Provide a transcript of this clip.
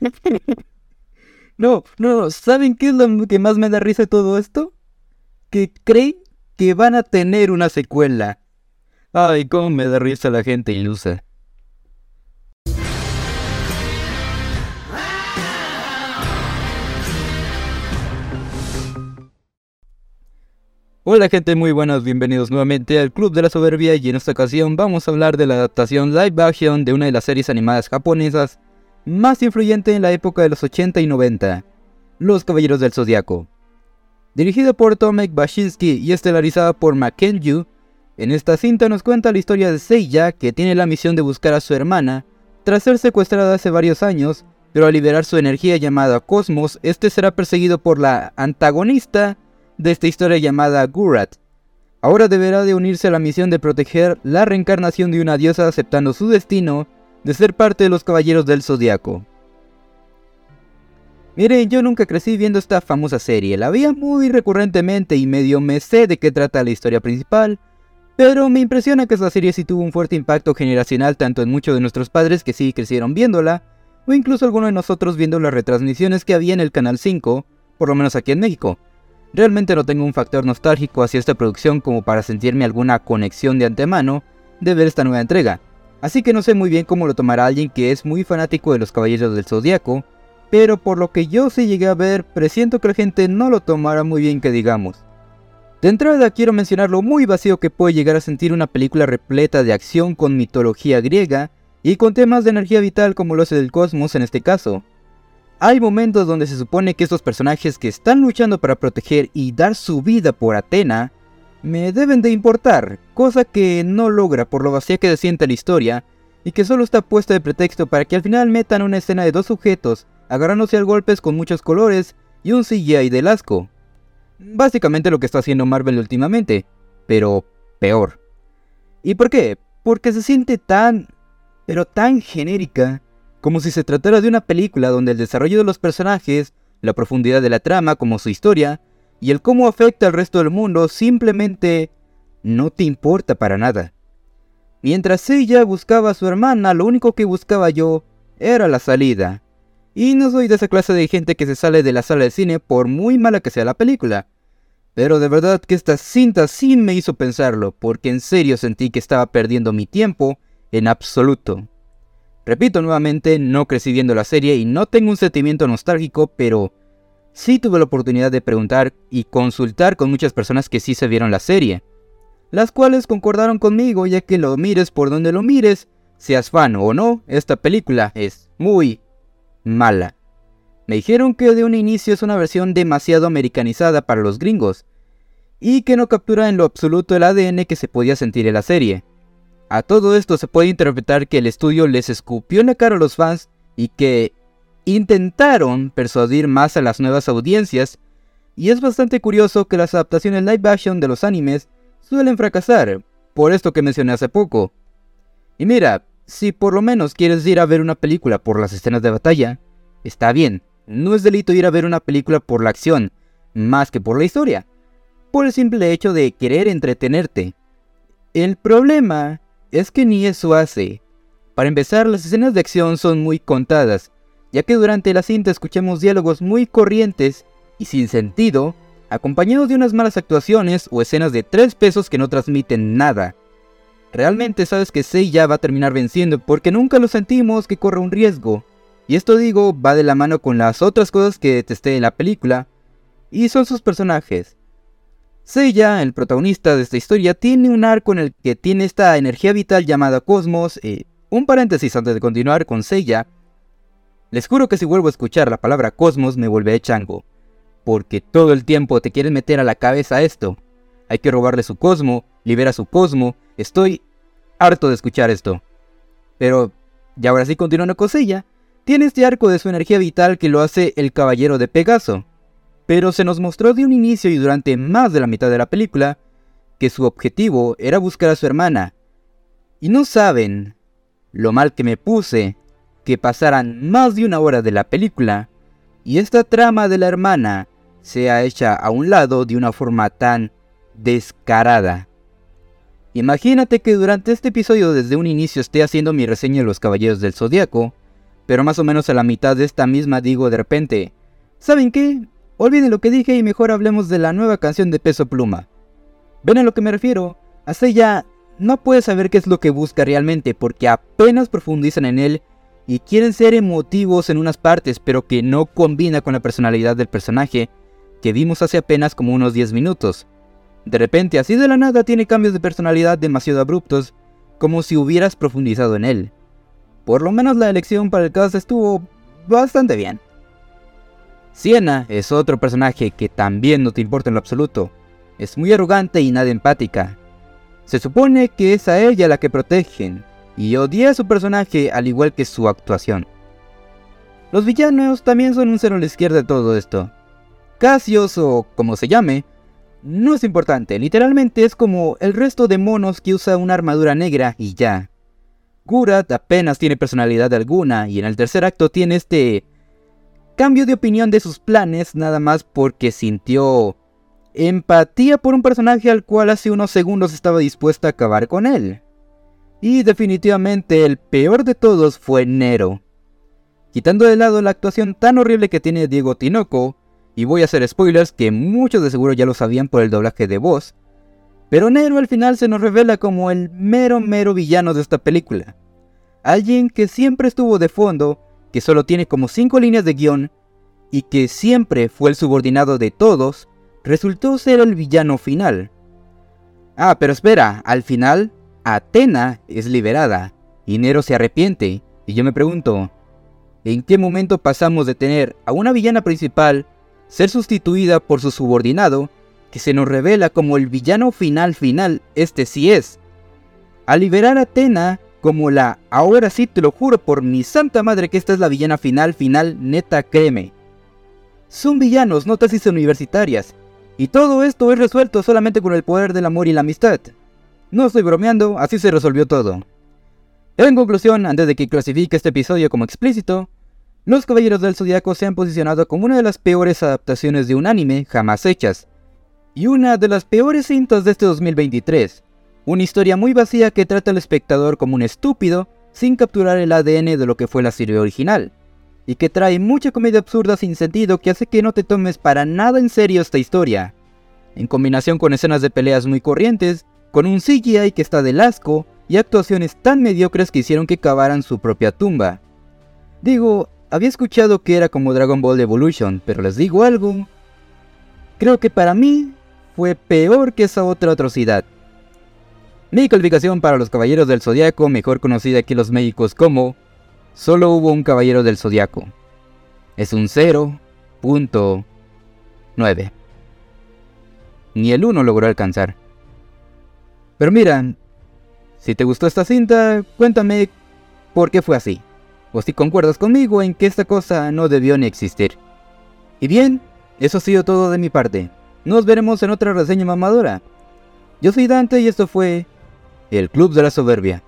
no, no, ¿saben qué es lo que más me da risa de todo esto? Que creen que van a tener una secuela. Ay, cómo me da risa la gente ilusa. Hola gente, muy buenas, bienvenidos nuevamente al Club de la Soberbia y en esta ocasión vamos a hablar de la adaptación live action de una de las series animadas japonesas más influyente en la época de los 80 y 90, Los Caballeros del Zodiaco. Dirigida por Tomek Bashinsky y estelarizada por Maken en esta cinta nos cuenta la historia de Seiya que tiene la misión de buscar a su hermana tras ser secuestrada hace varios años, pero al liberar su energía llamada Cosmos, este será perseguido por la antagonista de esta historia llamada Gurat. Ahora deberá de unirse a la misión de proteger la reencarnación de una diosa aceptando su destino de ser parte de los Caballeros del Zodiaco. Miren, yo nunca crecí viendo esta famosa serie, la veía muy recurrentemente y medio me sé de qué trata la historia principal, pero me impresiona que esta serie sí tuvo un fuerte impacto generacional tanto en muchos de nuestros padres que sí crecieron viéndola, o incluso algunos de nosotros viendo las retransmisiones que había en el Canal 5, por lo menos aquí en México. Realmente no tengo un factor nostálgico hacia esta producción como para sentirme alguna conexión de antemano de ver esta nueva entrega, así que no sé muy bien cómo lo tomará alguien que es muy fanático de los Caballeros del Zodiaco, pero por lo que yo sí llegué a ver, presiento que la gente no lo tomará muy bien que digamos. De entrada quiero mencionar lo muy vacío que puede llegar a sentir una película repleta de acción con mitología griega y con temas de energía vital como lo hace del cosmos en este caso. Hay momentos donde se supone que estos personajes que están luchando para proteger y dar su vida por Atena me deben de importar, cosa que no logra por lo vacía que se siente la historia y que solo está puesta de pretexto para que al final metan una escena de dos sujetos agarrándose a golpes con muchos colores y un CGI del asco. Básicamente lo que está haciendo Marvel últimamente, pero peor. ¿Y por qué? Porque se siente tan, pero tan genérica como si se tratara de una película donde el desarrollo de los personajes, la profundidad de la trama como su historia, y el cómo afecta al resto del mundo simplemente no te importa para nada. Mientras ella buscaba a su hermana, lo único que buscaba yo era la salida. Y no soy de esa clase de gente que se sale de la sala de cine por muy mala que sea la película. Pero de verdad que esta cinta sí me hizo pensarlo, porque en serio sentí que estaba perdiendo mi tiempo en absoluto. Repito nuevamente, no crecí viendo la serie y no tengo un sentimiento nostálgico, pero sí tuve la oportunidad de preguntar y consultar con muchas personas que sí se vieron la serie, las cuales concordaron conmigo ya que lo mires por donde lo mires, seas fan o no, esta película es muy mala. Me dijeron que de un inicio es una versión demasiado americanizada para los gringos, y que no captura en lo absoluto el ADN que se podía sentir en la serie. A todo esto se puede interpretar que el estudio les escupió en la cara a los fans y que intentaron persuadir más a las nuevas audiencias, y es bastante curioso que las adaptaciones live action de los animes suelen fracasar, por esto que mencioné hace poco. Y mira, si por lo menos quieres ir a ver una película por las escenas de batalla, está bien, no es delito ir a ver una película por la acción, más que por la historia, por el simple hecho de querer entretenerte. El problema es que ni eso hace. Para empezar, las escenas de acción son muy contadas, ya que durante la cinta escuchamos diálogos muy corrientes y sin sentido, acompañados de unas malas actuaciones o escenas de tres pesos que no transmiten nada. Realmente sabes que Seiya va a terminar venciendo porque nunca lo sentimos que corre un riesgo. Y esto digo va de la mano con las otras cosas que detesté en la película, y son sus personajes. Seiya, el protagonista de esta historia, tiene un arco en el que tiene esta energía vital llamada Cosmos. Eh, un paréntesis antes de continuar con Seiya. Les juro que si vuelvo a escuchar la palabra Cosmos me vuelve chango. Porque todo el tiempo te quieren meter a la cabeza esto. Hay que robarle su cosmo, libera su cosmo. Estoy harto de escuchar esto. Pero, y ahora sí continuando con Seiya, tiene este arco de su energía vital que lo hace el caballero de Pegaso pero se nos mostró de un inicio y durante más de la mitad de la película que su objetivo era buscar a su hermana. Y no saben lo mal que me puse que pasaran más de una hora de la película y esta trama de la hermana sea hecha a un lado de una forma tan descarada. Imagínate que durante este episodio desde un inicio esté haciendo mi reseña de los Caballeros del Zodiaco, pero más o menos a la mitad de esta misma digo de repente, ¿saben qué? Olviden lo que dije y mejor hablemos de la nueva canción de Peso Pluma. ¿Ven a lo que me refiero? Hasta ya no puedes saber qué es lo que busca realmente porque apenas profundizan en él y quieren ser emotivos en unas partes pero que no combina con la personalidad del personaje que vimos hace apenas como unos 10 minutos. De repente, así de la nada, tiene cambios de personalidad demasiado abruptos, como si hubieras profundizado en él. Por lo menos la elección para el cast estuvo bastante bien. Siena es otro personaje que también no te importa en lo absoluto. Es muy arrogante y nada empática. Se supone que es a ella la que protegen, y odia a su personaje al igual que su actuación. Los villanos también son un cero a la izquierda de todo esto. Cassius o como se llame, no es importante, literalmente es como el resto de monos que usa una armadura negra y ya. Gurat apenas tiene personalidad alguna y en el tercer acto tiene este cambio de opinión de sus planes nada más porque sintió empatía por un personaje al cual hace unos segundos estaba dispuesto a acabar con él. Y definitivamente el peor de todos fue Nero. Quitando de lado la actuación tan horrible que tiene Diego Tinoco, y voy a hacer spoilers que muchos de seguro ya lo sabían por el doblaje de voz, pero Nero al final se nos revela como el mero mero villano de esta película. Alguien que siempre estuvo de fondo, que solo tiene como 5 líneas de guion, y que siempre fue el subordinado de todos, resultó ser el villano final. Ah, pero espera, al final, Atena es liberada, y Nero se arrepiente, y yo me pregunto, ¿en qué momento pasamos de tener a una villana principal ser sustituida por su subordinado, que se nos revela como el villano final final, este sí es. Al liberar a Atena como la, ahora sí te lo juro por mi santa madre que esta es la villana final final, neta créeme. Son villanos, no tesis universitarias, y todo esto es resuelto solamente con el poder del amor y la amistad. No estoy bromeando, así se resolvió todo. En conclusión, antes de que clasifique este episodio como explícito, los Caballeros del Zodiaco se han posicionado como una de las peores adaptaciones de un anime jamás hechas, y una de las peores cintas de este 2023. Una historia muy vacía que trata al espectador como un estúpido sin capturar el ADN de lo que fue la serie original, y que trae mucha comedia absurda sin sentido que hace que no te tomes para nada en serio esta historia, en combinación con escenas de peleas muy corrientes, con un CGI que está del asco y actuaciones tan mediocres que hicieron que cavaran su propia tumba. Digo, había escuchado que era como Dragon Ball Evolution, pero les digo algo. Creo que para mí fue peor que esa otra atrocidad. Mi calificación para los Caballeros del Zodiaco, mejor conocida aquí los médicos como Solo hubo un Caballero del Zodiaco. Es un 0.9. Ni el 1 logró alcanzar. Pero mira, si te gustó esta cinta, cuéntame por qué fue así o si concuerdas conmigo en que esta cosa no debió ni existir. Y bien, eso ha sido todo de mi parte. Nos veremos en otra reseña mamadora. Yo soy Dante y esto fue El Club de la Soberbia.